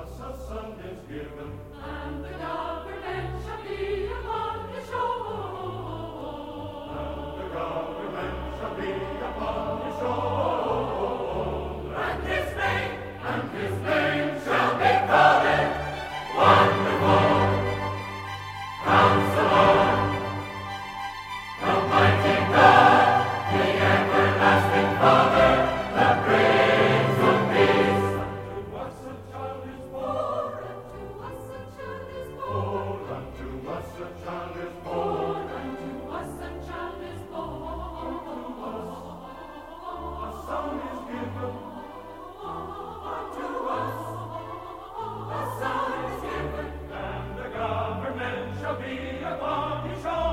us a Sunday's given, and the God. men shall be upon his shoulders.